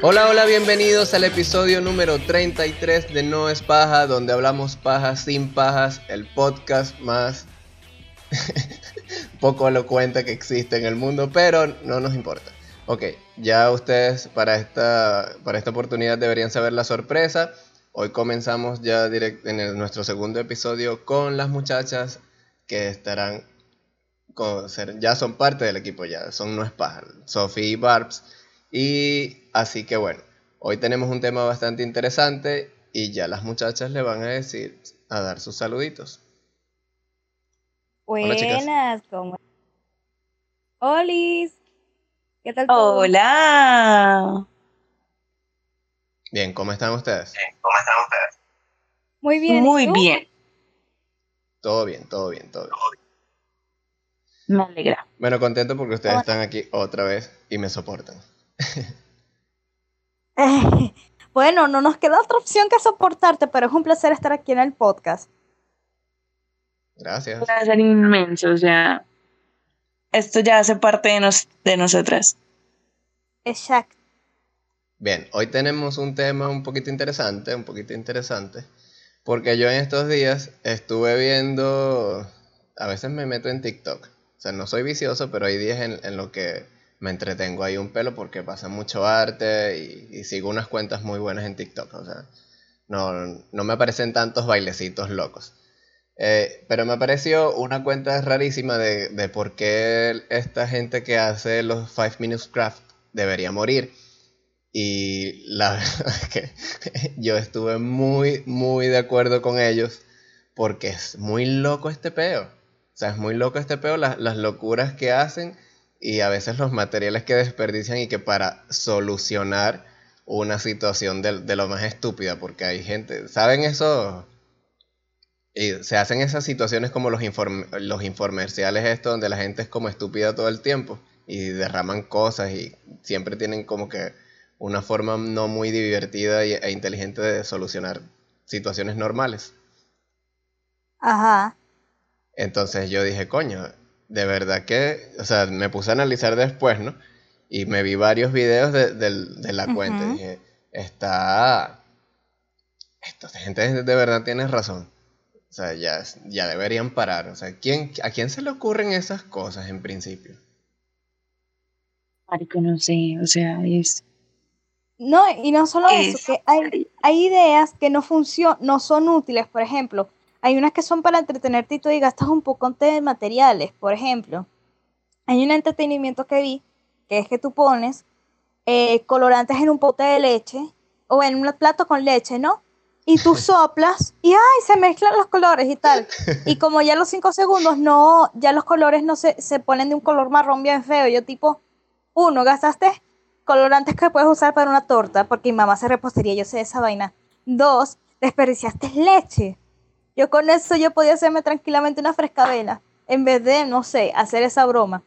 Hola, hola, bienvenidos al episodio número 33 de No es paja, donde hablamos pajas sin pajas, el podcast más poco elocuente que existe en el mundo, pero no nos importa. Ok, ya ustedes para esta, para esta oportunidad deberían saber la sorpresa. Hoy comenzamos ya en nuestro segundo episodio con las muchachas que estarán con, ya son parte del equipo ya, son no es paja, Sophie y Barbs. Y así que bueno, hoy tenemos un tema bastante interesante y ya las muchachas le van a decir, a dar sus saluditos. Buenas, ¿cómo? Olis. ¿Qué tal? Hola. Bien, ¿cómo están ustedes? Bien, ¿cómo están ustedes? Muy bien. Muy bien. Todo bien, todo bien, todo bien. Me alegra. Bueno, contento porque ustedes están aquí otra vez y me soportan. bueno, no nos queda otra opción que soportarte, pero es un placer estar aquí en el podcast. Gracias. Un placer inmenso, o sea, esto ya hace parte de, nos, de nosotras. Exacto. Bien, hoy tenemos un tema un poquito interesante, un poquito interesante, porque yo en estos días estuve viendo, a veces me meto en TikTok, o sea, no soy vicioso, pero hay días en, en los que me entretengo ahí un pelo porque pasa mucho arte y, sigo unas cuentas muy buenas en TikTok, o sea, no, no me aparecen tantos bailecitos locos. Eh, pero me pareció una cuenta rarísima de, de, por qué esta gente que hace los 5 Minutes Craft debería morir. Y la verdad es que yo estuve muy, muy de acuerdo con ellos porque es muy loco este peo. O sea, es muy loco este peo, las, las locuras que hacen y a veces los materiales que desperdician y que para solucionar una situación de, de lo más estúpida, porque hay gente, ¿saben eso? Y se hacen esas situaciones como los, los infomerciales estos donde la gente es como estúpida todo el tiempo y derraman cosas y siempre tienen como que una forma no muy divertida e inteligente de solucionar situaciones normales. Ajá. Entonces yo dije, coño, de verdad que, o sea, me puse a analizar después, ¿no? Y me vi varios videos de, la cuenta y dije, está... Esta gente de verdad tiene razón. O sea, ya, ya deberían parar. O sea, ¿quién, ¿a quién se le ocurren esas cosas en principio? Marico, no sé, o sea, es... No, y no solo eso, que hay, hay ideas que no funcionan, no son útiles, por ejemplo, hay unas que son para entretenerte y tú y gastas un poco de materiales, por ejemplo. Hay un entretenimiento que vi, que es que tú pones eh, colorantes en un pote de leche o en un plato con leche, ¿no? y tú soplas y ¡ay! se mezclan los colores y tal. Y como ya los cinco segundos no, ya los colores no se, se ponen de un color marrón bien feo. Yo tipo, uno, gastaste colorantes que puedes usar para una torta, porque mi mamá se repostería, yo sé esa vaina. Dos, desperdiciaste leche. Yo con eso yo podía hacerme tranquilamente una frescabela, en vez de, no sé, hacer esa broma.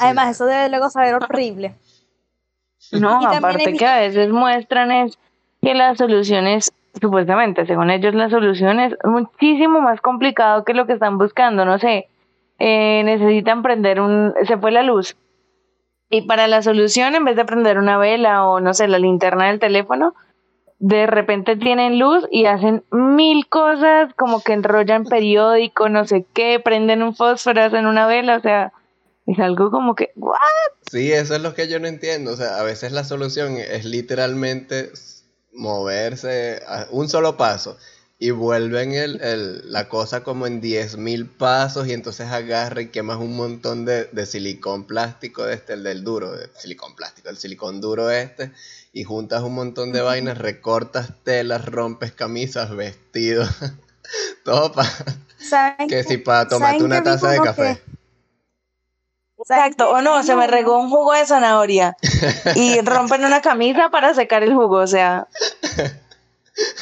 Además, eso debe luego saber horrible. No, aparte que a veces muestran es que las soluciones supuestamente, según ellos, la solución es muchísimo más complicado que lo que están buscando. No sé, eh, necesitan prender un. Se fue la luz. Y para la solución, en vez de prender una vela o no sé, la linterna del teléfono, de repente tienen luz y hacen mil cosas, como que enrollan periódico, no sé qué, prenden un fósforo, hacen una vela, o sea, es algo como que, ¿what? Sí, eso es lo que yo no entiendo. O sea, a veces la solución es literalmente moverse un solo paso y vuelven el, la cosa como en 10.000 pasos y entonces agarra y quemas un montón de, de silicón plástico este, el del duro, de silicón plástico, el silicón duro este, y juntas un montón de vainas, recortas telas, rompes camisas, vestidos, todo para... Que si para tomarte una taza de café. Exacto, o no, se me regó un jugo de zanahoria y rompen una camisa para secar el jugo, o sea.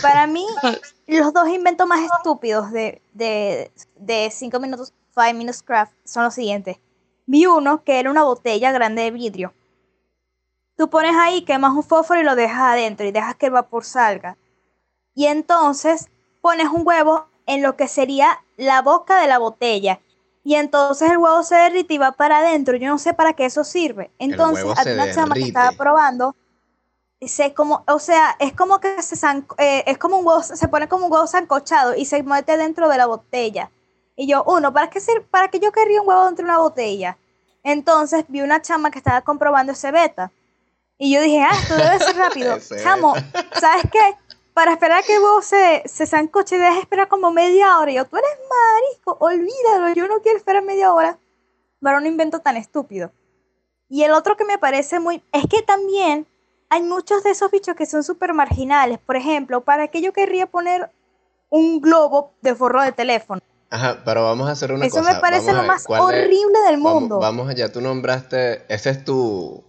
Para mí, los dos inventos más estúpidos de, de, de cinco minutos, five minutes craft son los siguientes. Vi uno que era una botella grande de vidrio. Tú pones ahí, quemas un fósforo y lo dejas adentro y dejas que el vapor salga. Y entonces pones un huevo en lo que sería la boca de la botella y entonces el huevo se derrite y va para adentro. Yo no sé para qué eso sirve. Entonces, a una chama que estaba probando, se como, o sea, es como que se eh, es como un huevo, se pone como un huevo sancochado y se mete dentro de la botella. Y yo, uno, ¿para qué, ¿para qué yo querría un huevo dentro de una botella? Entonces vi una chama que estaba comprobando ese beta. Y yo dije, ah, esto debe ser rápido. Chamo, ¿sabes qué? Para esperar que huevo se, se sancoche, debes esperar como media hora. Y yo, tú eres marisco, olvídalo, yo no quiero esperar media hora para un invento tan estúpido. Y el otro que me parece muy... Es que también hay muchos de esos bichos que son súper marginales. Por ejemplo, ¿para qué yo querría poner un globo de forro de teléfono? Ajá, pero vamos a hacer una cosa. Eso me parece lo más horrible del mundo. Vamos, allá, tú nombraste, ese es tu,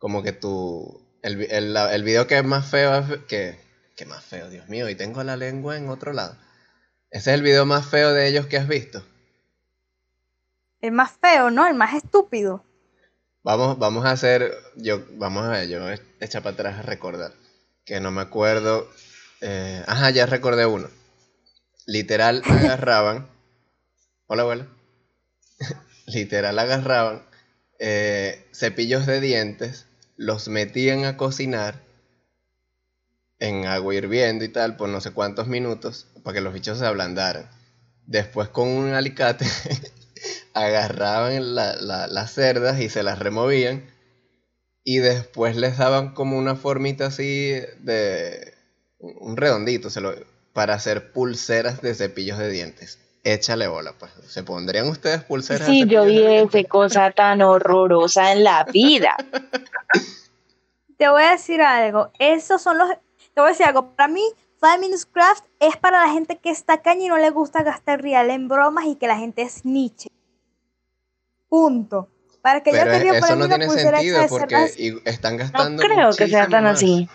como que tu, el, el, el video que es más feo, que, que más feo, Dios mío, y tengo la lengua en otro lado. Ese es el video más feo de ellos que has visto. El más feo, ¿no? El más estúpido. Vamos, vamos a hacer, yo, vamos a ver, yo echa para atrás a recordar, que no me acuerdo, eh, ajá, ya recordé uno. Literal agarraban, hola abuela, literal agarraban eh, cepillos de dientes, los metían a cocinar en agua hirviendo y tal por no sé cuántos minutos para que los bichos se ablandaran. Después con un alicate agarraban las cerdas y se las removían y después les daban como una formita así de un redondito para hacer pulseras de cepillos de dientes. Échale bola, pues. ¿Se pondrían ustedes pulseras? Sí, yo vi cosa tan horrorosa en la vida. Te voy a decir algo. Esos son los. Te voy a decir algo. Para mí, Five Minutes Craft es para la gente que está caña y no le gusta gastar real en bromas y que la gente es niche. Punto. Para que Pero yo eso no tiene sentido porque están gastando. No creo que sea tan así.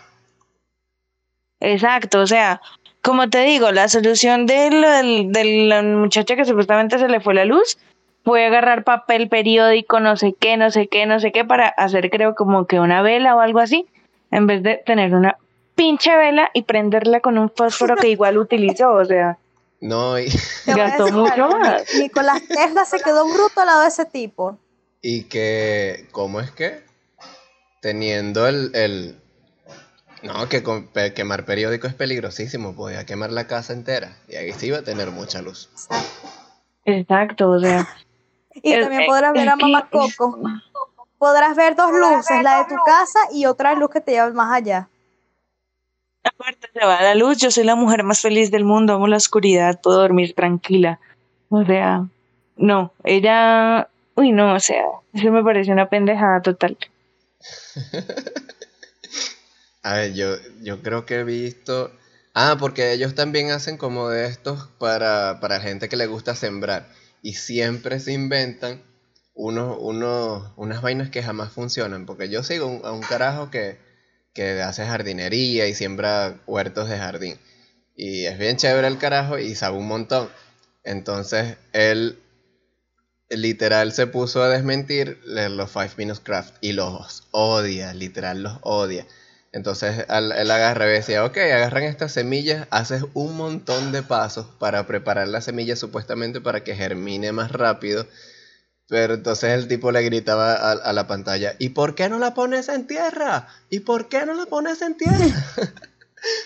Exacto, o sea, como te digo, la solución del, del, muchacho que supuestamente se le fue la luz fue agarrar papel periódico, no sé qué, no sé qué, no sé qué, para hacer creo como que una vela o algo así, en vez de tener una pinche vela y prenderla con un fósforo que igual utilizó, o sea. No, y... Gastó mucho más. Nicolás Tesla se quedó bruto al lado de ese tipo. Y que, ¿cómo es que? Teniendo el... el... No, que quemar periódico es peligrosísimo, podía quemar la casa entera y ahí sí iba a tener mucha luz. Exacto, o sea. Y también podrás ver a Mamá Coco. Podrás ver dos luces, la de tu casa y otra luz que te lleva más allá. Aparte se va la luz, yo soy la mujer más feliz del mundo, amo la oscuridad, puedo dormir tranquila. O sea, no, ella, uy no, o sea, eso me parece una pendejada total. A ver, yo, yo creo que he visto... Ah, porque ellos también hacen como de estos para, para gente que le gusta sembrar. Y siempre se inventan unos, unos, unas vainas que jamás funcionan. Porque yo sigo a un carajo que, que hace jardinería y siembra huertos de jardín. Y es bien chévere el carajo y sabe un montón. Entonces él literal se puso a desmentir los Five Minutes Craft y los odia, literal los odia. Entonces él agarra y decía, ok, agarran estas semillas, haces un montón de pasos para preparar la semilla supuestamente para que germine más rápido pero entonces el tipo le gritaba a, la pantalla, ¿y por qué no la pones en tierra? ¿Y por qué no la pones en tierra?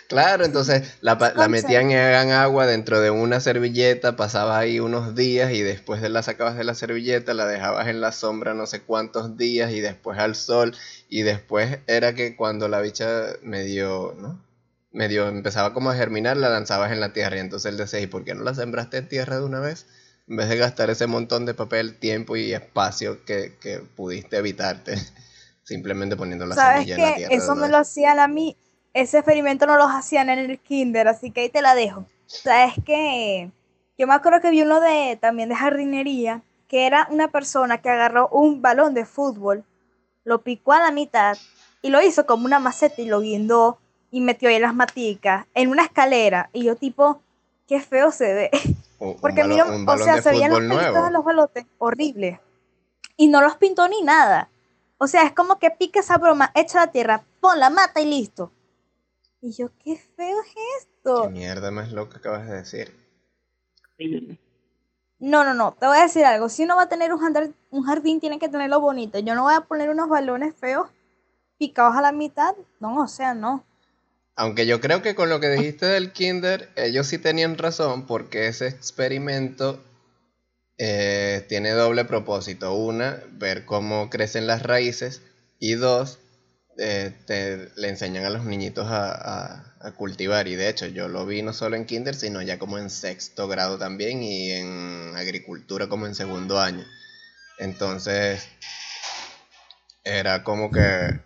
claro, entonces la, metían en agua dentro de una servilleta, pasaba ahí unos días y después de la sacabas de la servilleta, la dejabas en la sombra no sé cuántos días y después al sol y después era que cuando la bicha medio, ¿no? Medio empezaba como a germinar, la lanzabas en la tierra y entonces él decía, ¿y por qué no la sembraste en tierra de una vez? en vez de gastar ese montón de papel, tiempo y espacio que, pudiste evitarte simplemente poniendo la semilla en la tierra. Eso me lo hacían a mí, ese experimento no lo hacían en el kinder, así que ahí te la dejo. Sabes que yo me acuerdo que vi uno de también de jardinería, que era una persona que agarró un balón de fútbol, lo picó a la mitad y lo hizo como una maceta y lo guindó y metió ahí las maticas en una escalera y yo tipo, qué feo se ve. Porque mira, o sea, se veían los pelitos de los balotes, horrible. Y no los pintó ni nada. O sea, es como que pica esa broma, echa la tierra, pon la mata y listo. Y yo, qué feo es esto. Qué mierda más loca acabas de decir. No, no, no, te voy a decir algo. Si uno va a tener un jardín, un jardín tiene que tenerlo bonito. Yo no voy a poner unos balones feos picados a la mitad, no, o sea, no. Aunque yo creo que con lo que dijiste del kinder, ellos sí tenían razón porque ese experimento eh, tiene doble propósito. Una, ver cómo crecen las raíces y dos, eh, te, le enseñan a los niñitos a, cultivar. Y de hecho, yo lo vi no solo en kinder, sino ya como en sexto grado también y en agricultura como en segundo año. Entonces, era como que,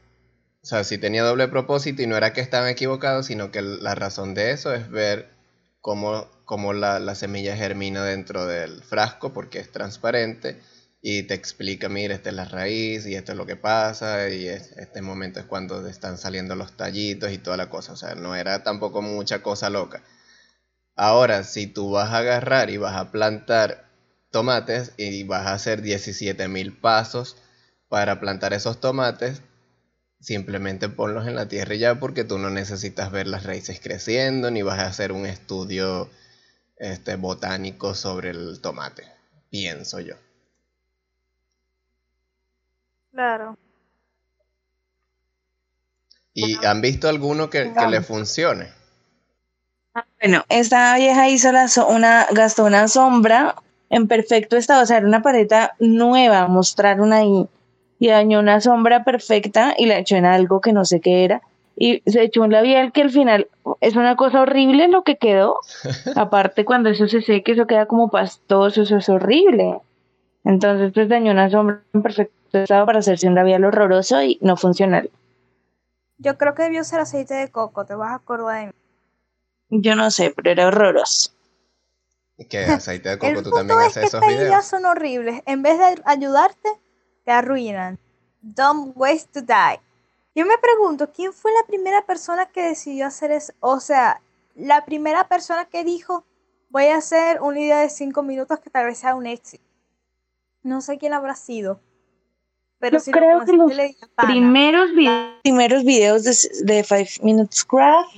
o sea, sí tenía doble propósito y no era que estaban equivocados, sino que la razón de eso es ver cómo, cómo la, la semilla germina dentro del frasco, porque es transparente y te explica, mira, esta es la raíz y esto es lo que pasa y este momento es cuando están saliendo los tallitos y toda la cosa. O sea, no era tampoco mucha cosa loca. Ahora, si tú vas a agarrar y vas a plantar tomates y vas a hacer 17 mil pasos para plantar esos tomates, simplemente ponlos en la tierra y ya porque tú no necesitas ver las raíces creciendo ni vas a hacer un estudio este, botánico sobre el tomate, pienso yo. Claro. ¿Y han visto alguno que, le funcione? Ah, bueno, esta vieja hizo la una, gastó una sombra en perfecto estado, o sea, era una paleta nueva, mostraron ahí, y dañó una sombra perfecta y la echó en algo que no sé qué era, y se echó un labial que al final es una cosa horrible lo que quedó, aparte cuando eso se seque, eso queda como pastoso, eso es horrible. Entonces, pues dañó una sombra en perfecto estaba para hacerse un labial horroroso y no funcional. Yo creo que debió ser aceite de coco, te vas a acordar de mí. Yo no sé, pero era horroroso. ¿Qué aceite de coco tú también haces es que esos videos? son horribles. En vez de ayudarte, te arruinan. Don't waste to die. Yo me pregunto, ¿quién fue la primera persona que decidió hacer eso? O sea, la primera persona que dijo, voy a hacer una idea de cinco minutos que tal vez sea un éxito. No sé quién habrá sido. Yo creo que los primeros, primeros videos de, Five Minutes Craft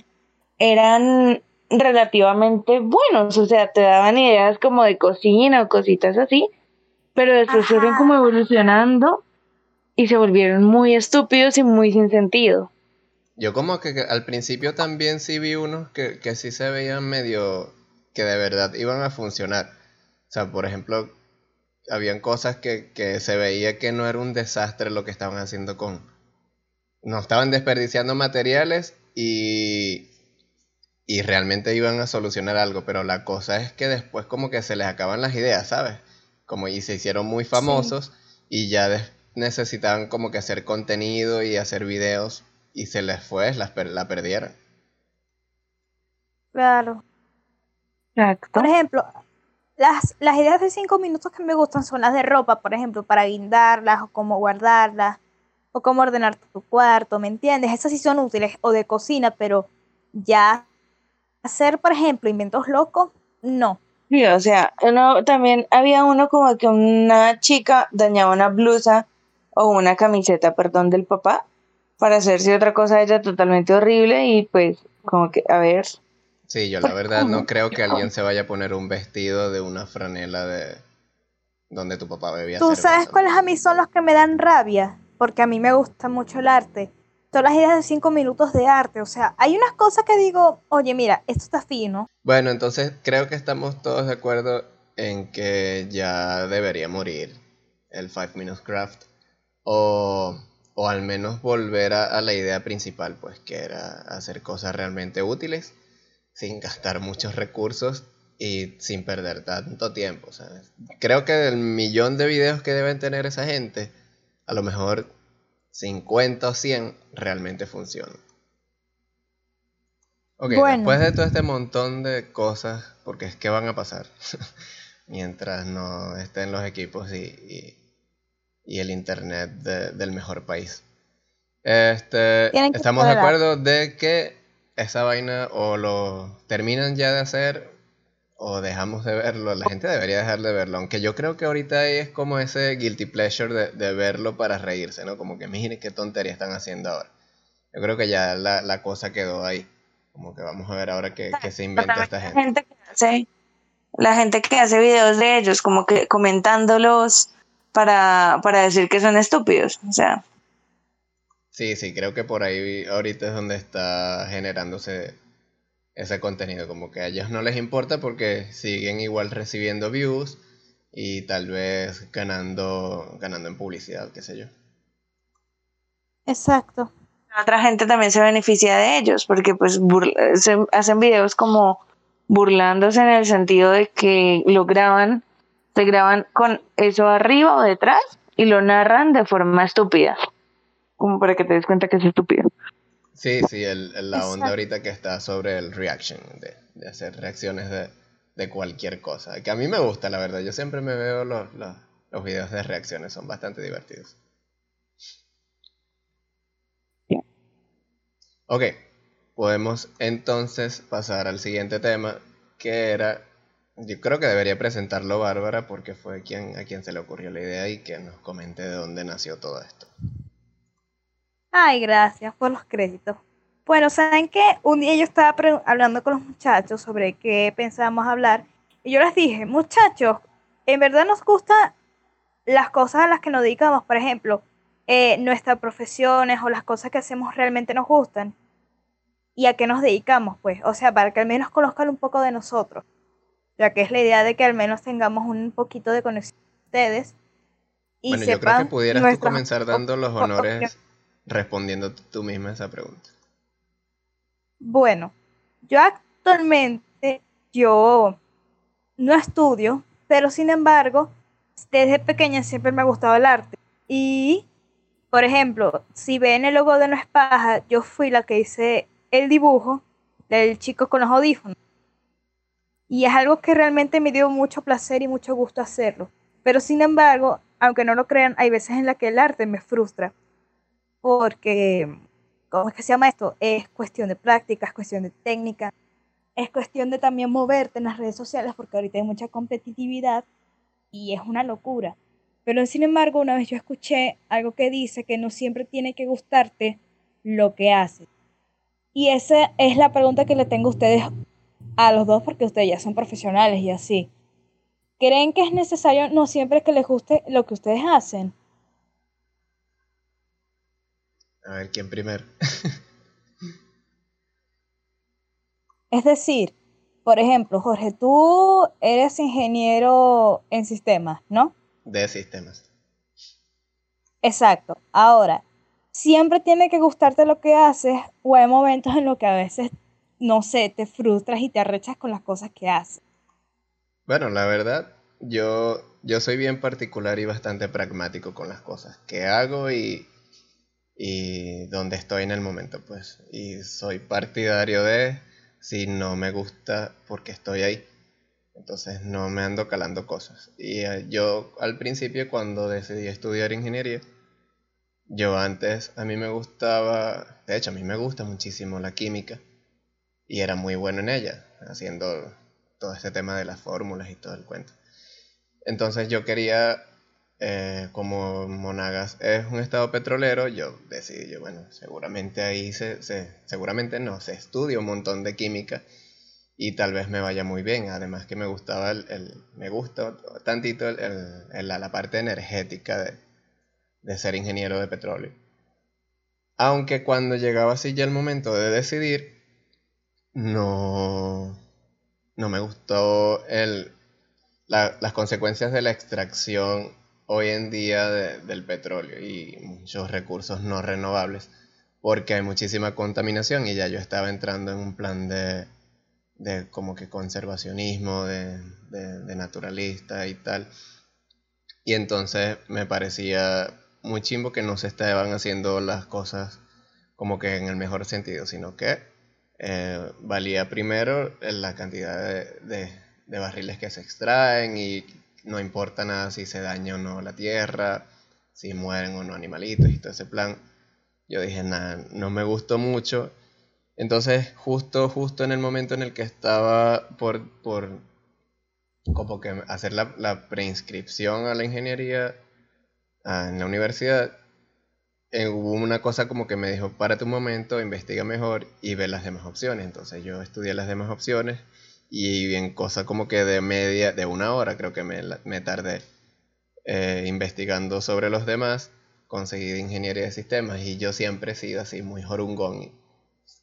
eran relativamente buenos, o sea, te daban ideas como de cocina o cositas así, pero después fueron como evolucionando y se volvieron muy estúpidos y muy sin sentido. Yo como que, al principio también sí vi unos que, que sí se veían medio que de verdad iban a funcionar. O sea, por ejemplo, habían cosas que, se veía que no era un desastre lo que estaban haciendo con... No estaban desperdiciando materiales y, y realmente iban a solucionar algo, pero la cosa es que después como que se les acaban las ideas, ¿sabes? Como y se hicieron muy famosos y ya necesitaban como que hacer contenido y hacer videos y se les fue, la, la perdieron. Claro. Por ejemplo, las, las ideas de cinco minutos que me gustan son las de ropa, por ejemplo, para guindarlas o cómo guardarlas o cómo ordenar tu cuarto, ¿me entiendes? Esas sí son útiles o de cocina, pero ya hacer, por ejemplo, inventos locos, no. Sí, o sea, uno, también había uno como que una chica dañaba una blusa o una camiseta, perdón, del papá para hacerse otra cosa ella totalmente horrible y pues como que, a ver, Sí, yo la verdad no creo que alguien se vaya a poner un vestido de una franela de donde tu papá bebía. ¿Tú sabes cuáles a mí son los que me dan rabia? Porque a mí me gusta mucho el arte. Todas las ideas de cinco minutos de arte. O sea, hay unas cosas que digo, oye, mira, esto está fino. Bueno, entonces creo que estamos todos de acuerdo en que ya debería morir el Five Minutes Craft. O, o al menos volver a la idea principal, pues que era hacer cosas realmente útiles sin gastar muchos recursos y sin perder tanto tiempo. ¿sabes? Creo que del millón de videos que deben tener esa gente, a lo mejor 50 o 100 realmente funcionan. Ok, después de todo este montón de cosas, porque es que van a pasar mientras no estén los equipos y, y, el internet del mejor país. Este, estamos de acuerdo de que esa vaina o lo terminan ya de hacer o dejamos de verlo. La gente debería dejar de verlo. Aunque yo creo que ahorita es como ese guilty pleasure de, verlo para reírse, ¿no? Como que miren qué tontería están haciendo ahora. Yo creo que ya la, cosa quedó ahí. Como que vamos a ver ahora qué, se inventa esta gente. la gente que hace videos de ellos, como que comentándolos para, para decir que son estúpidos. O sea. Sí, sí, creo que por ahí ahorita es donde está generándose ese contenido, como que a ellos no les importa porque siguen igual recibiendo views y tal vez ganando, ganando en publicidad, qué sé yo. Exacto. Otra gente también se beneficia de ellos porque pues se hacen videos como burlándose en el sentido de que lo graban, se graban con eso arriba o detrás y lo narran de forma estúpida, como para que te des cuenta que es estúpido. Sí, sí, el, la onda ahorita que está sobre el reaction, de, hacer reacciones de, cualquier cosa. Que a mí me gusta, la verdad. Yo siempre me veo los, los, los videos de reacciones, son bastante divertidos. Ok, podemos entonces pasar al siguiente tema, que era, yo creo que debería presentarlo Bárbara porque fue quien, a quien se le ocurrió la idea y que nos comente de dónde nació todo esto. Ay, gracias por los créditos. Bueno, ¿saben qué? Un día yo estaba hablando con los muchachos sobre qué pensábamos hablar y yo les dije, muchachos, en verdad nos gustan las cosas a las que nos dedicamos, por ejemplo, eh, nuestras profesiones o las cosas que hacemos realmente nos gustan y a qué nos dedicamos, pues, o sea, para que al menos conozcan un poco de nosotros, ya que es la idea de que al menos tengamos un poquito de conexión con ustedes. Y bueno, yo creo que pudieras tú comenzar dando los honores respondiendo tú misma esa pregunta. Bueno, yo actualmente, yo no estudio, pero sin embargo, desde pequeña siempre me ha gustado el arte. Y por ejemplo, si ven el logo de No es yo fui la que hice el dibujo del chico con los audífonos. Y es algo que realmente me dio mucho placer y mucho gusto hacerlo. Pero sin embargo, aunque no lo crean, hay veces en las que el arte me frustra. Porque, ¿cómo es que se llama esto? Es cuestión de práctica, es cuestión de técnica, es cuestión de también moverte en las redes sociales porque ahorita hay mucha competitividad y es una locura. Pero sin embargo, una vez yo escuché algo que dice que no siempre tiene que gustarte lo que haces. Y esa es la pregunta que le tengo a ustedes a los dos porque ustedes ya son profesionales y así. ¿Creen que es necesario no siempre que les guste lo que ustedes hacen? A ver, ¿quién primero? es decir, por ejemplo, Jorge, tú eres ingeniero en sistemas, ¿no? de sistemas. Exacto. Ahora, siempre tiene que gustarte lo que haces o hay momentos en los que a veces, no sé, te frustras y te arrechas con las cosas que haces. Bueno, la verdad, yo, yo soy bien particular y bastante pragmático con las cosas que hago y, y donde estoy en el momento, pues. Y soy partidario de si no me gusta porque estoy ahí. Entonces no me ando calando cosas. Y eh, yo al principio cuando decidí estudiar ingeniería, yo antes a mí me gustaba, de hecho a mí me gusta muchísimo la química y era muy bueno en ella, haciendo todo este tema de las fórmulas y todo el cuento. Entonces yo quería, eh, como Monagas es un estado petrolero, yo decidí, yo, bueno, seguramente ahí se, se, seguramente no, se estudia un montón de química y tal vez me vaya muy bien. Además que me gustaba el, me gusta tantito el, la parte energética de, de, ser ingeniero de petróleo. Aunque cuando llegaba así ya el momento de decidir, no, no me gustó el, las consecuencias de la extracción hoy en día del petróleo y muchos recursos no renovables, porque hay muchísima contaminación y ya yo estaba entrando en un plan de de como que conservacionismo, de, de, naturalista y tal. Y entonces me parecía muy chimbo que no se estaban haciendo las cosas como que en el mejor sentido, sino que eh, valía primero la cantidad de, de, barriles que se extraen y no importa nada si se daña o no la tierra, si mueren o no animalitos y todo ese plan. Yo dije, nada, no me gustó mucho entonces, justo, justo en el momento en el que estaba por, por como que hacer la, preinscripción a la ingeniería en la universidad, eh, hubo una cosa como que me dijo, párate un momento, investiga mejor y ve las demás opciones. Entonces yo estudié las demás opciones y en cosa como que de media, de una hora creo que me, me tardé eh, investigando sobre los demás conseguí ingeniería de sistemas y yo siempre he sido así muy jorungón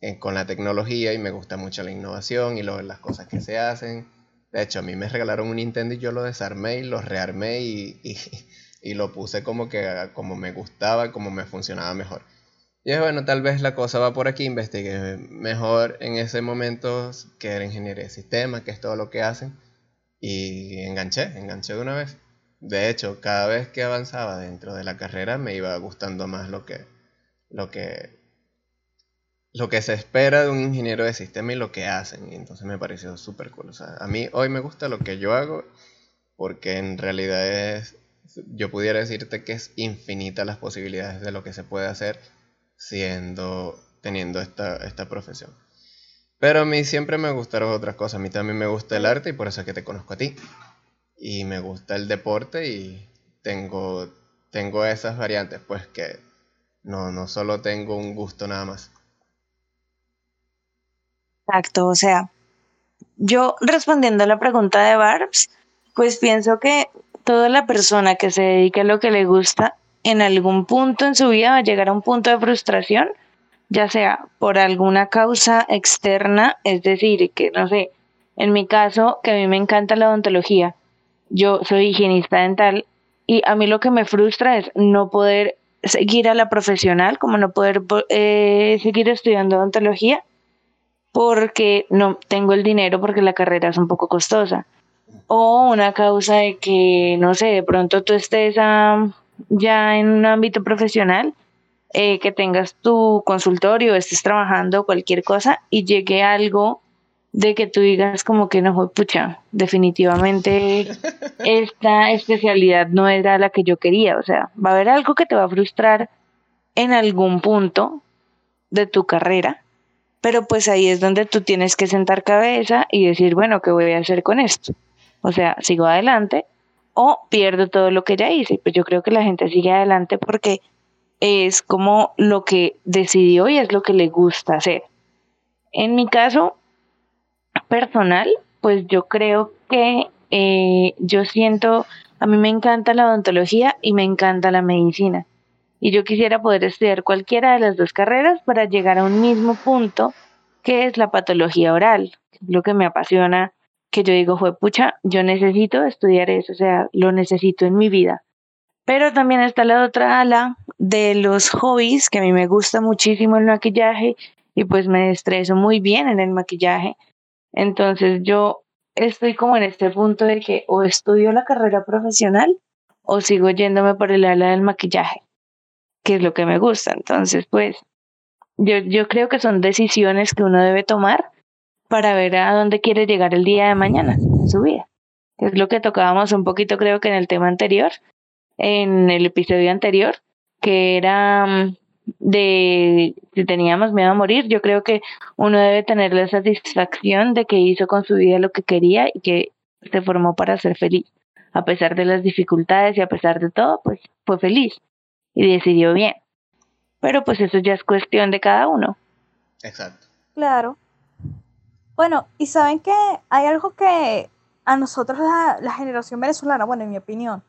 eh, con la tecnología y me gusta mucho la innovación y las cosas que se hacen. De hecho, a mí me regalaron un Nintendo y yo lo desarmé y lo rearmé y, y, lo puse como que como me gustaba, como me funcionaba mejor. Y es bueno, tal vez la cosa va por aquí, investigué mejor en ese momento que era ingeniería de sistemas, que es todo lo que hacen, y enganché, enganché de una vez. De hecho, cada vez que avanzaba dentro de la carrera me iba gustando más lo que, lo que, lo que se espera de un ingeniero de sistema y lo que hacen. Y entonces me pareció súper cool. O sea, a mí hoy me gusta lo que yo hago porque en realidad es, yo pudiera decirte que es infinita las posibilidades de lo que se puede hacer siendo, teniendo esta, esta profesión. Pero a mí siempre me gustaron otras cosas. A mí también me gusta el arte y por eso es que te conozco a ti y me gusta el deporte y tengo, tengo esas variantes, pues que no, no solo tengo un gusto nada más. Exacto, o sea, yo respondiendo a la pregunta de Barbs, pues pienso que toda la persona que se dedique a lo que le gusta, en algún punto en su vida va a llegar a un punto de frustración, ya sea por alguna causa externa, es decir, que no sé, en mi caso, que a mí me encanta la odontología, yo soy higienista dental y a mí lo que me frustra es no poder seguir a la profesional, como no poder eh, seguir estudiando odontología porque no tengo el dinero porque la carrera es un poco costosa. O una causa de que, no sé, de pronto tú estés ya en un ámbito profesional, eh, que tengas tu consultorio, estés trabajando cualquier cosa y llegue algo de que tú digas como que no, pucha, definitivamente esta especialidad no era la que yo quería. O sea, va a haber algo que te va a frustrar en algún punto de tu carrera, pero pues ahí es donde tú tienes que sentar cabeza y decir, bueno, ¿qué voy a hacer con esto? O sea, sigo adelante o pierdo todo lo que ya hice. Pues yo creo que la gente sigue adelante porque es como lo que decidió y es lo que le gusta hacer. En mi caso, personal, pues yo creo que eh, yo siento, a mí me encanta la odontología y me encanta la medicina. Y yo quisiera poder estudiar cualquiera de las dos carreras para llegar a un mismo punto, que es la patología oral, lo que me apasiona, que yo digo, fue pucha, yo necesito estudiar eso, o sea, lo necesito en mi vida. Pero también está la otra ala de los hobbies, que a mí me gusta muchísimo el maquillaje y pues me estreso muy bien en el maquillaje. Entonces yo estoy como en este punto de que o estudio la carrera profesional o sigo yéndome por el ala del maquillaje, que es lo que me gusta. Entonces, pues, yo, yo creo que son decisiones que uno debe tomar para ver a dónde quiere llegar el día de mañana en su vida. Es lo que tocábamos un poquito, creo que en el tema anterior, en el episodio anterior, que era mm, de si teníamos miedo a morir, yo creo que uno debe tener la satisfacción de que hizo con su vida lo que quería y que se formó para ser feliz. A pesar de las dificultades y a pesar de todo, pues fue feliz y decidió bien. Pero pues eso ya es cuestión de cada uno. Exacto. Claro. Bueno, y saben que hay algo que a nosotros, la, generación venezolana, bueno, en mi opinión,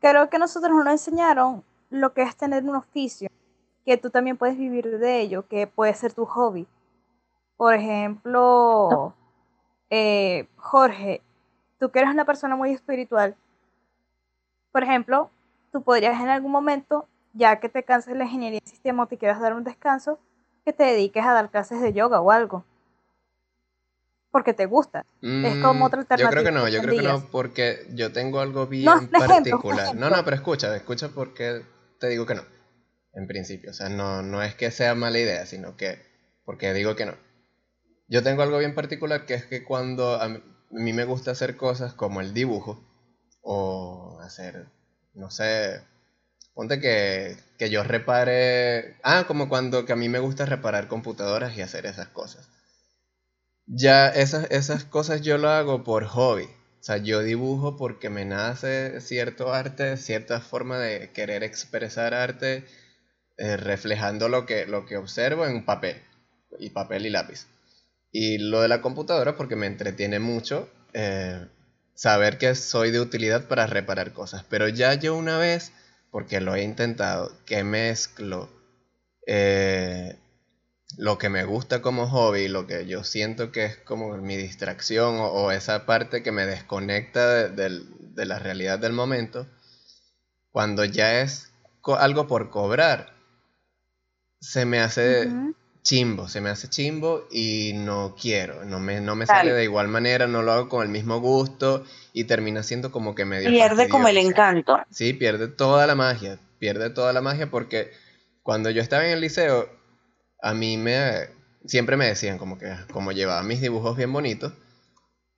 creo que nosotros nos enseñaron lo que es tener un oficio que tú también puedes vivir de ello, que puede ser tu hobby. Por ejemplo, eh, Jorge, tú que eres una persona muy espiritual, por ejemplo, tú podrías en algún momento, ya que te canses la ingeniería de sistema o te quieras dar un descanso, que te dediques a dar clases de yoga o algo. Porque te gusta. es como otra alternativa. Yo creo que no, yo creo que no, porque yo tengo algo bien particular. no, no, pero escucha, escucha porque te digo que no en principio. O sea, no, no es que sea mala idea, sino que, porque digo que no. Yo tengo algo bien particular que es que cuando a mí me gusta hacer cosas como el dibujo, o hacer, no sé, ponte que, que yo repare, ah, como cuando que a mí me gusta reparar computadoras y hacer esas cosas. Ya esas, esas cosas yo lo hago por hobby. O sea, yo dibujo porque me nace cierto arte, cierta forma de querer expresar arte eh, reflejando lo que, lo que observo en papel, y papel y lápiz. Y lo de la computadora porque me entretiene mucho eh, saber que soy de utilidad para reparar cosas. Pero ya yo una vez porque lo he intentado, que mezclo eh, lo que me gusta como hobby, lo que yo siento que es como mi distracción o, esa parte que me desconecta de, la realidad del momento, cuando ya es algo por cobrar, se me hace chimbo, se me hace chimbo y no quiero, no me, no me sale de igual manera, no lo hago con el mismo gusto y termina siendo como que medio... Pierde como el encanto. Sí, pierde toda la magia, pierde toda la magia porque cuando yo estaba en el liceo, a mí me... Siempre me decían como que como llevaba mis dibujos bien bonitos,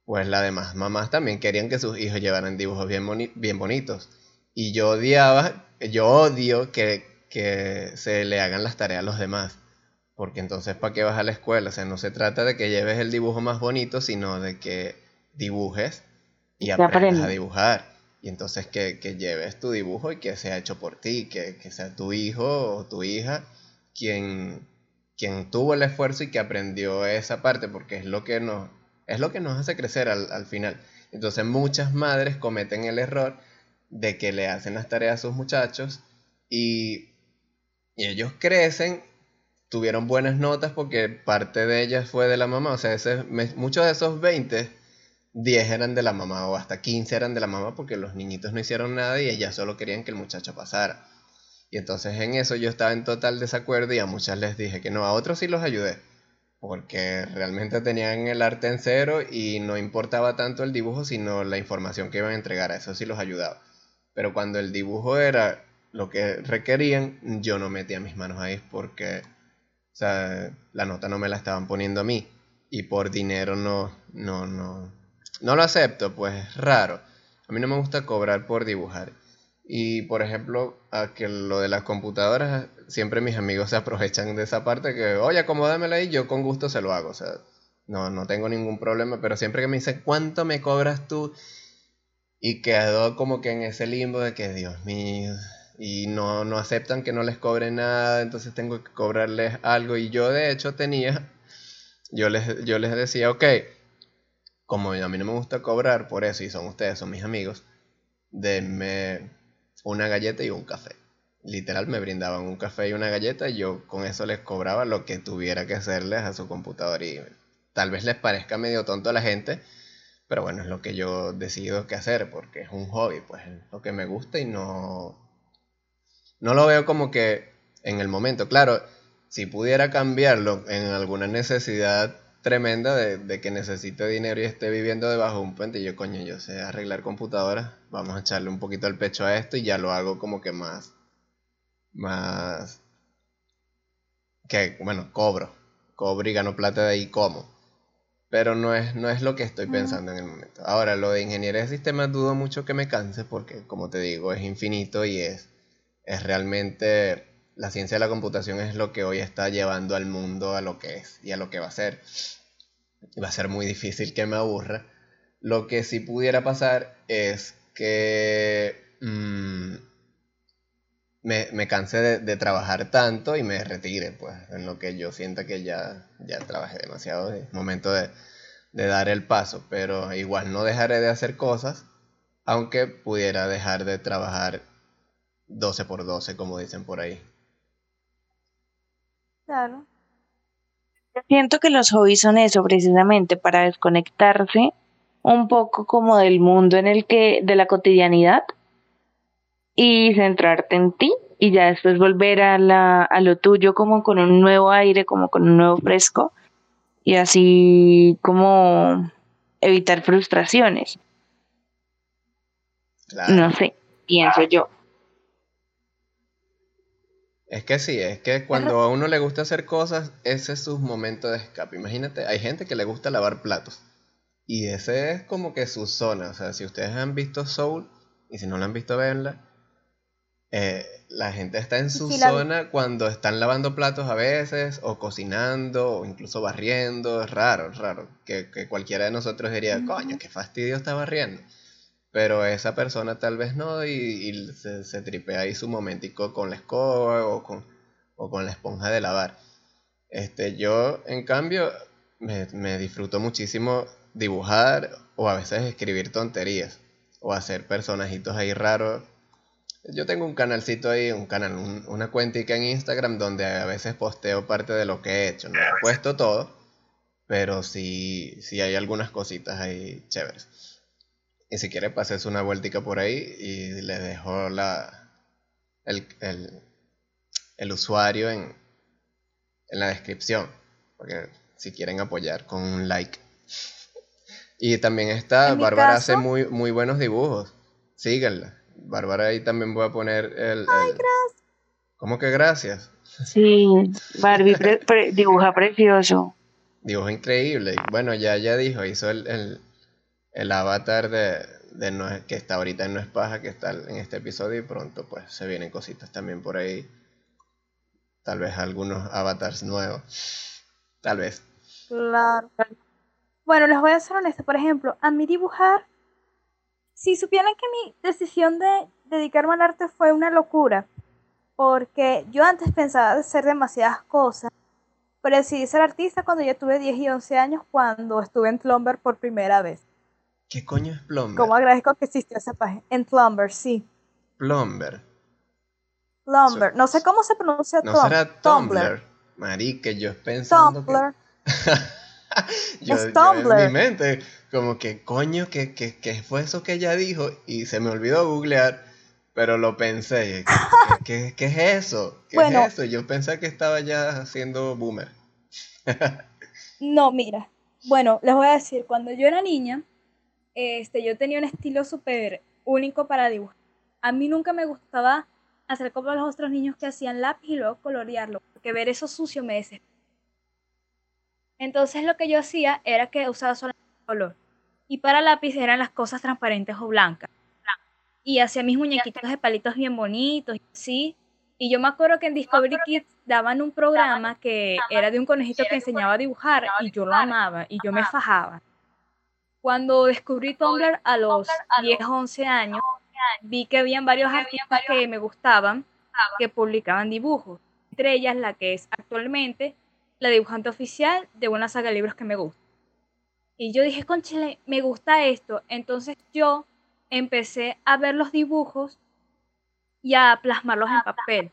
pues las demás mamás también querían que sus hijos llevaran dibujos bien, bien bonitos. Y yo odiaba, yo odio que, que se le hagan las tareas a los demás. Porque entonces, ¿para qué vas a la escuela? O sea, no se trata de que lleves el dibujo más bonito, sino de que dibujes y aprendas a dibujar. Y entonces que, lleves tu dibujo y que sea hecho por ti, que, sea tu hijo o tu hija quien, quien tuvo el esfuerzo y que aprendió esa parte, porque es lo que nos, es lo que nos hace crecer al, al final. Entonces muchas madres cometen el error de que le hacen las tareas a sus muchachos y, y ellos crecen tuvieron buenas notas porque parte de ellas fue de la mamá. O sea, muchos de esos 20, 10 eran de la mamá o hasta 15 eran de la mamá porque los niñitos no hicieron nada y ellas solo querían que el muchacho pasara. Y entonces en eso yo estaba en total desacuerdo y a muchas les dije que no, a otros sí los ayudé. Porque realmente tenían el arte en cero y no importaba tanto el dibujo, sino la información que iban a entregar. A eso sí los ayudaba. Pero cuando el dibujo era lo que requerían, yo no metía mis manos ahí porque o sea, la nota no me la estaban poniendo a mí. Y por dinero no, no, no, no lo acepto, pues es raro. A mí no me gusta cobrar por dibujar. Y por ejemplo, a que lo de las computadoras, siempre mis amigos se aprovechan de esa parte que, oye, acomódamela ahí, yo con gusto se lo hago. O sea, no, no tengo ningún problema, pero siempre que me dicen, ¿cuánto me cobras tú? Y quedo como que en ese limbo de que, Dios mío, y no, no aceptan que no les cobre nada, entonces tengo que cobrarles algo. Y yo de hecho tenía, yo les, yo les decía, ok, como a mí no me gusta cobrar por eso, y son ustedes, son mis amigos, denme una galleta y un café. Literal me brindaban un café y una galleta y yo con eso les cobraba lo que tuviera que hacerles a su computador y tal vez les parezca medio tonto a la gente, pero bueno, es lo que yo decido que hacer porque es un hobby, pues es lo que me gusta y no, no lo veo como que en el momento. Claro, si pudiera cambiarlo en alguna necesidad tremenda de, que necesite dinero y esté viviendo debajo de un puente, y yo, coño, yo sé arreglar computadoras, vamos a echarle un poquito al pecho a esto y ya lo hago como que más, más, que, bueno, cobro, cobro y gano plata de ahí como. Pero no es, no es lo que estoy pensando en el momento. Ahora, lo de ingeniería de sistemas dudo mucho que me canse porque, como te digo, es infinito y es es realmente la ciencia de la computación es lo que hoy está llevando al mundo a lo que es y a lo que va a ser. va a ser muy difícil que me aburra. Lo que sí pudiera pasar es que mm, me, canse de, trabajar tanto y me retire, pues, en lo que yo sienta que ya, ya trabajé demasiado. Es momento de, de dar el paso, pero igual no dejaré de hacer cosas, aunque pudiera dejar de trabajar 12 por 12, como dicen por ahí. Claro. Siento que los hobbies son eso, precisamente, para desconectarse un poco como del mundo en el que, de la cotidianidad, y centrarte en ti, y ya después volver a, la, a lo tuyo como con un nuevo aire, como con un nuevo fresco, y así como evitar frustraciones. No sé, pienso yo. Es que sí, es que cuando a uno le gusta hacer cosas, ese es su momento de escape. Imagínate, hay gente que le gusta lavar platos. Y ese es como que su zona. O sea, si ustedes han visto Soul, y si no lo han visto, verla, eh, la gente está en su zona cuando están lavando platos a veces, o cocinando, o incluso barriendo. Es raro, raro. Que, cualquiera de nosotros diría, coño, qué fastidio está barriendo. Pero esa persona tal vez no y, se, tripea ahí su momentico con la escoba o con, o con la esponja de lavar. Este, yo, en cambio, me, me disfruto muchísimo dibujar o a veces escribir tonterías o hacer personajitos ahí raros Yo tengo un canalcito ahí, un canal, una cuentica en Instagram donde a veces posteo parte de lo que he hecho. No he puesto todo, pero sí, sí hay algunas cositas ahí chéveres. Y si quiere, pases una vueltica por ahí y le dejo la, el, el, usuario en, en la descripción. Porque si quieren apoyar con un like. Y también está, Bárbara hace muy, muy buenos dibujos. Síganla. Bárbara ahí también voy a poner el... Ay, gracias. ¿Cómo que gracias? Sí, Barbie dibuja precioso. Dibuja increíble. Bueno, ya, ya dijo, hizo el, el, avatar de, de que está ahorita en No es Paja, que está en este episodio y pronto pues se vienen cositas también por ahí. Tal vez algunos avatars nuevos. Tal vez. Claro. Bueno, les voy a ser honesta. Por ejemplo, a mí dibujar si supieran que mi decisión de dedicarme al arte fue una locura, porque yo antes pensaba hacer demasiadas cosas, pero decidí ser artista cuando yo tuve 10 y 11 años, cuando estuve en Plumber por primera vez. ¿Qué coño es Plumber? ¿Cómo agradezco que existió esa página? En Plumber, sí. Plumber. Plumber. No sé cómo se pronuncia No será Tumblr. Marique, yo pensando Tumblr. yo, es Tumblr. en mi mente como que, coño, ¿qué, qué, fue eso que ella dijo? Y se me olvidó googlear, pero lo pensé. ¿Qué, qué, es eso? ¿Qué es eso? Yo pensé que estaba ya haciendo boomer. no, mira. Bueno, les voy a decir, cuando yo era niña, este, yo tenía un estilo súper único para dibujar. A mí nunca me gustaba hacer como los otros niños que hacían lápiz y luego colorearlo, porque ver eso sucio me desesperaba. Entonces lo que yo hacía era que usaba solamente color. Y para lápiz eran las cosas transparentes o blancas. Y hacía mis muñequitos de palitos bien bonitos, ¿sí? Y yo me acuerdo que en Discovery Kids daban un programa que era de un conejito que enseñaba a dibujar y yo lo amaba y yo me fajaba. Cuando descubrí Tumblr a los 10, 11 años, vi que habían varios artistas que me gustaban que publicaban dibujos. Entre ellas la que es actualmente la dibujante oficial de una saga de libros que me gusta. Y yo dije, conchale, me gusta esto. Entonces yo empecé a ver los dibujos y a plasmarlos en papel.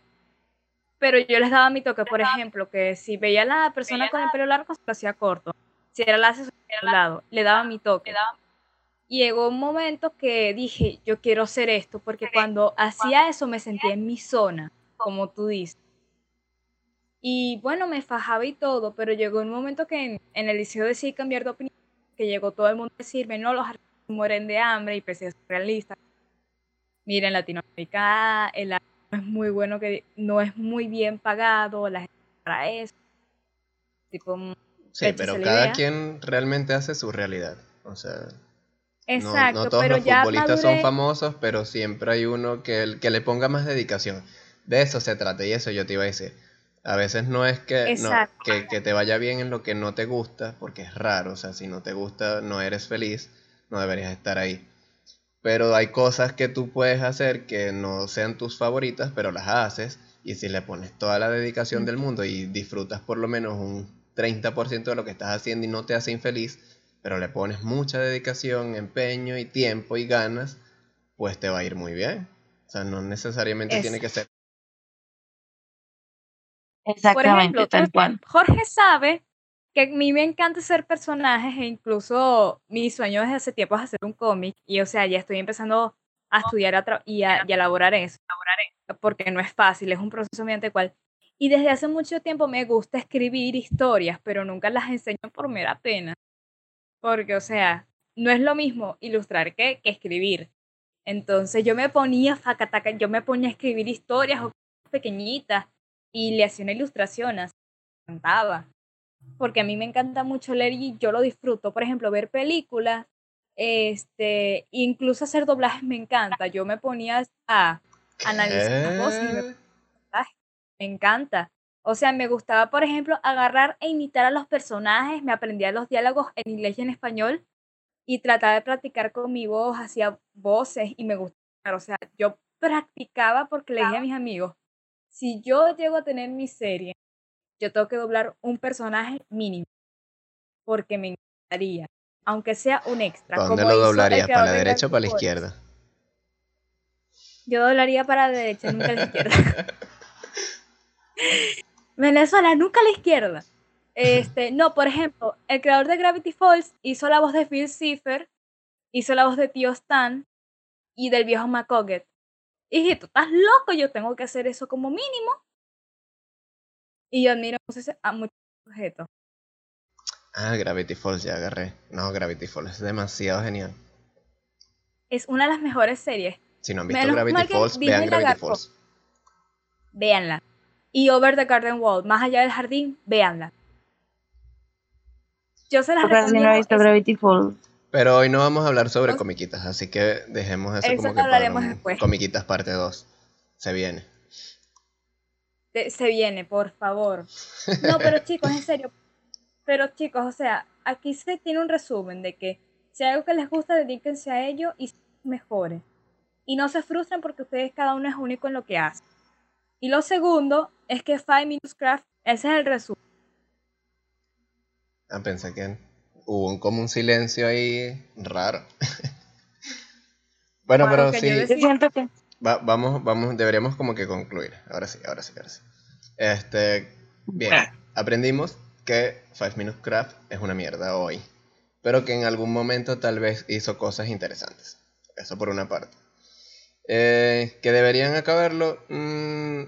Pero yo les daba mi toque, por ejemplo, que si veía a la persona con el pelo largo, se lo hacía corto. Si era la lado, le daba mi toque. Y llegó un momento que dije, yo quiero hacer esto, porque cuando hacía eso me sentía en mi zona, como tú dices. Y bueno, me fajaba y todo, pero llegó un momento que en, en el liceo decidí cambiar de opinión que llegó todo el mundo a decirme, no, los artistas mueren de hambre y pese a ser realista. Miren, Latinoamérica el arte no es muy bueno, que no es muy bien pagado, la gente para eso. Tipo, sí, pero cada quien realmente hace su realidad. O sea, Exacto, no, todos los futbolistas son famosos, pero siempre hay uno que, que le ponga más dedicación. De eso se trata y eso yo te iba a decir a veces no es que, que, te vaya bien en lo que no te gusta, porque es raro, o sea, si no te gusta, no eres feliz, no deberías estar ahí. Pero hay cosas que tú puedes hacer que no sean tus favoritas, pero las haces, y si le pones toda la dedicación del mundo y disfrutas por lo menos un 30% de lo que estás haciendo y no te hace infeliz, pero le pones mucha dedicación, empeño y tiempo y ganas, pues te va a ir muy bien. O sea, no necesariamente tiene que ser Exactamente, tal cual. Jorge sabe que a mí me encanta ser personajes e incluso mi sueño desde hace tiempo es hacer un cómic y o sea, ya estoy empezando a estudiar y, a, elaborar eso, porque no es fácil, es un proceso mediante el cual y desde hace mucho tiempo me gusta escribir historias, pero nunca las enseño por mera pena. Porque, o sea, no es lo mismo ilustrar que, que escribir. Entonces yo me ponía, facataca, yo me ponía a escribir historias pequeñitas y le hacía una ilustración, así, encantaba. Porque a mí me encanta mucho leer y yo lo disfruto. Por ejemplo, ver películas, este, incluso hacer doblajes me encanta. Yo me ponía a analizar cosas y me, me encanta. O sea, me gustaba, por ejemplo, agarrar e imitar a los personajes, me aprendía los diálogos en inglés y en español y trataba de practicar con mi voz, hacía voces y me gustaba. O sea, yo practicaba porque le dije a mis amigos, si yo llego a tener mi serie, yo tengo que doblar un personaje mínimo, porque me encantaría, aunque sea un extra. ¿Para dónde lo doblarías? ¿Para la derecha o para la izquierda? Yo doblaría para la derecha, nunca la izquierda. Venezuela, nunca a la izquierda. Este, no, por ejemplo, el creador de Gravity Falls hizo la voz de Phil Cipher, hizo la voz de Tío Stan y del viejo McCoggett. Y dije, tú estás loco, yo tengo que hacer eso como mínimo. Y yo admiro a muchos objetos. Ah, Gravity Falls ya agarré. No, Gravity Falls es demasiado genial. Es una de las mejores series. Si no han visto Gravity Falls, vean Gravity Falls. Véanla. Y Over the Garden Wall, más allá del jardín, véanla. Yo se las recomiendo. no he visto Gravity Falls. Pero hoy no vamos a hablar sobre comiquitas, así que dejemos eso, como que hablaremos después. comiquitas parte 2. Se viene. Se viene, por favor. No, pero chicos, en serio. Pero chicos, o sea, aquí se tiene un resumen de que si hay algo que les gusta, dedíquense a ello y mejore. Y no se frustren porque ustedes cada uno es único en lo que hace. Y lo segundo es que Five Minutes Craft, ese es el resumen. Ah, pensé que hubo como un silencio ahí raro. bueno, pero sí. vamos, vamos, deberíamos como que concluir. Ahora sí, ahora sí, ahora sí. Este, bien, aprendimos que Five Minutes Craft es una mierda hoy, pero que en algún momento tal vez hizo cosas interesantes. Eso por una parte. Eh, que deberían acabarlo. Mm,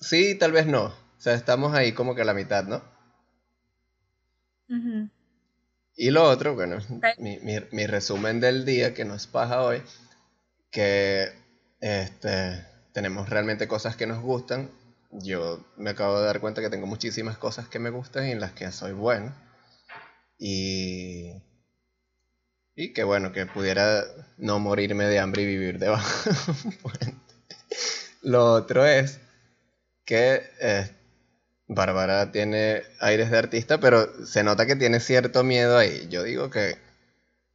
sí, tal vez no. O sea, estamos ahí como que a la mitad, ¿no? Y lo otro, bueno, mi, mi, resumen del día, que no es paja hoy, que este, tenemos realmente cosas que nos gustan. Yo me acabo de dar cuenta que tengo muchísimas cosas que me gustan y en las que soy bueno. Y, y que bueno, que pudiera no morirme de hambre y vivir debajo de un puente. Lo otro es que eh, Bárbara tiene aires de artista, pero se nota que tiene cierto miedo ahí. Yo digo que,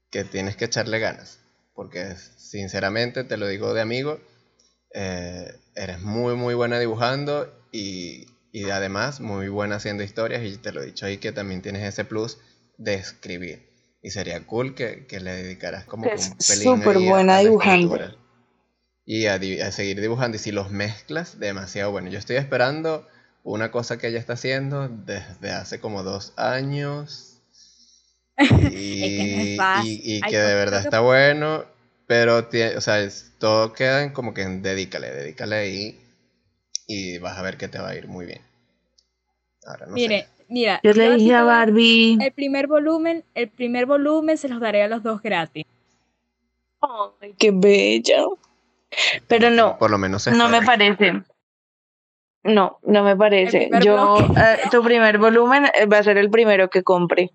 que tienes que echarle ganas, porque sinceramente, te lo digo de amigo, eh, eres muy, muy buena dibujando y, y, además muy buena haciendo historias y te lo he dicho ahí que también tienes ese plus de escribir. Y sería cool que, que le dedicaras como un pelín súper buena dibujando. Y a, a seguir dibujando. Y si los mezclas, demasiado bueno. Yo estoy esperando una cosa que ella está haciendo desde hace como dos años y, que, de verdad está bueno, pero o sea, todo queda como que dedícale, dedícale ahí y vas a ver que te va a ir muy bien. Ahora, no Mire, mira, yo le dije a Barbie. El primer volumen, el primer volumen se los daré a los dos gratis. Ay, qué bella. Pero no, por lo menos no me parece. No, no me parece. Yo, eh, tu primer volumen eh, va a ser el primero que compre.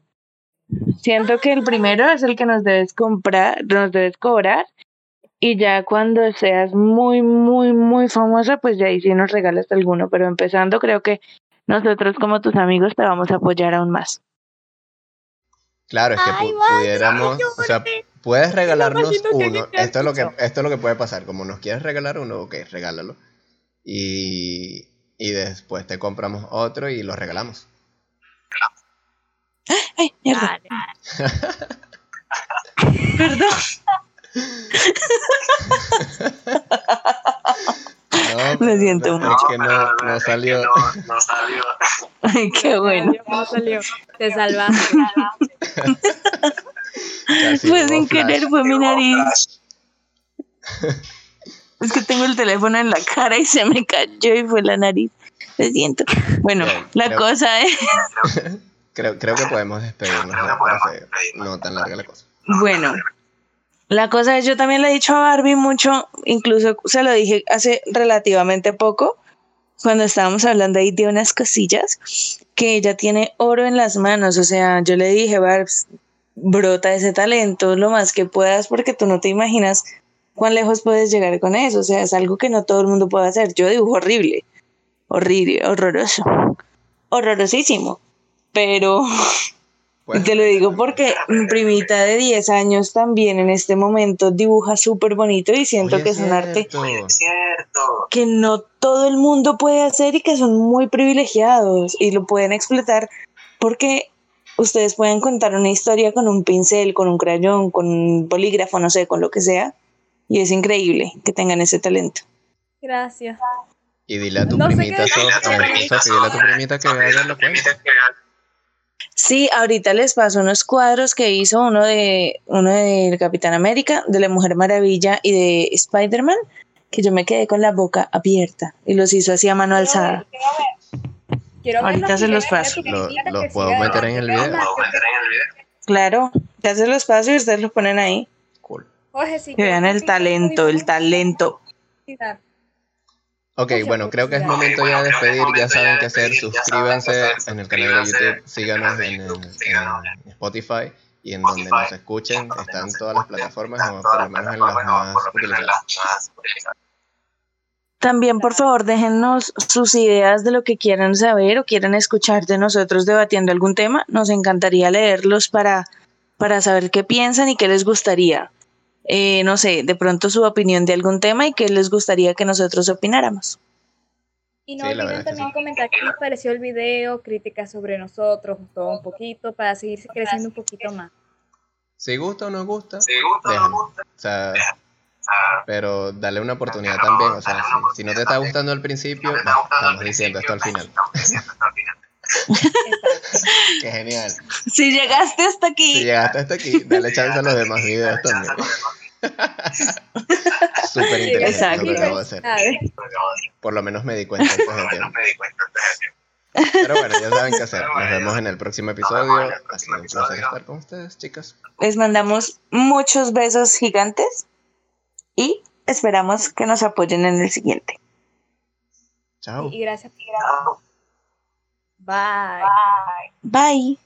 Siento que el primero es el que nos debes comprar, nos debes cobrar. Y ya cuando seas muy, muy, muy famosa, pues ya ahí sí nos regalas alguno. Pero empezando, creo que nosotros como tus amigos te vamos a apoyar aún más. Claro, es que pudiéramos, o sea, puedes regalarnos uno. Esto es lo que, esto es lo que puede pasar. Como nos quieres regalar uno, ok, regálalo. Y, y después te compramos otro y lo regalamos. ¡Ay, mierda! Perdón. No, Me siento mucho. Es que no, no salió. No, salió. Ay, qué bueno. No salió. Te salvaste. fue sin querer, fue mi nariz. Es que tengo el teléfono en la cara y se me cayó y fue la nariz. Lo siento. Bueno, la cosa es. creo, creo que podemos despedirnos. ¿no? no tan larga la cosa. Bueno, la cosa es, yo también le he dicho a Barbie mucho, incluso se lo dije hace relativamente poco, cuando estábamos hablando ahí de unas cosillas, que ella tiene oro en las manos. O sea, yo le dije, Barbs, brota ese talento lo más que puedas, porque tú no te imaginas cuán lejos puedes llegar con eso. O sea, es algo que no todo el mundo puede hacer. Yo dibujo horrible, horrible, horroroso, horrorosísimo. Pero te lo digo porque mi primita de 10 años también en este momento dibuja súper bonito y siento que es, un arte que no todo el mundo puede hacer y que son muy privilegiados y lo pueden explotar porque ustedes pueden contar una historia con un pincel, con un crayón, con un bolígrafo, no sé, con lo que sea. Y es increíble que tengan ese talento. Gracias. Y dile a tu primita, dile a tu primita que vaya lo Sí, ahorita les paso unos cuadros que hizo uno de uno del Capitán América, de la Mujer Maravilla y de Spider-Man, que yo me quedé con la boca abierta y los hizo así a mano alzada. ahorita se los paso. ¿Los puedo meter en el video? Claro, ya se los paso y ustedes los ponen ahí. Cool. que vean el talento, el talento. Ok, bueno, creo que es momento ya de despedir. Ya saben qué hacer. Suscríbanse en el canal de YouTube, síganos en, Spotify y en donde nos escuchen. Están todas las plataformas, o por lo menos en las más utilizadas. También, por favor, déjennos sus ideas de lo que quieran saber o quieran escuchar de nosotros debatiendo algún tema. Nos encantaría leerlos para, para saber qué piensan y qué les gustaría. Eh, no sé, de pronto su opinión de algún tema y qué les gustaría que nosotros opináramos. Y no olviden también comentar qué les pareció el video, críticas sobre nosotros, todo un poquito, para seguir creciendo un poquito más. Si gusta o no gusta, si gusta o no gusta. O sea, pero dale una oportunidad también. O sea, si, no te está gustando al principio, estamos diciendo esto al final. Qué genial. Si llegaste hasta aquí. Si llegaste hasta aquí, dale chance a los demás videos también. Súper interesante lo que acabo de hacer. Por lo menos me di cuenta después de tiempo. Pero bueno, ya saben qué hacer. Nos vemos en el próximo episodio. Ha sido un placer estar con ustedes, chicas. Les mandamos muchos besos gigantes y esperamos que nos apoyen en el siguiente. Chao. Y gracias. Bye. Bye.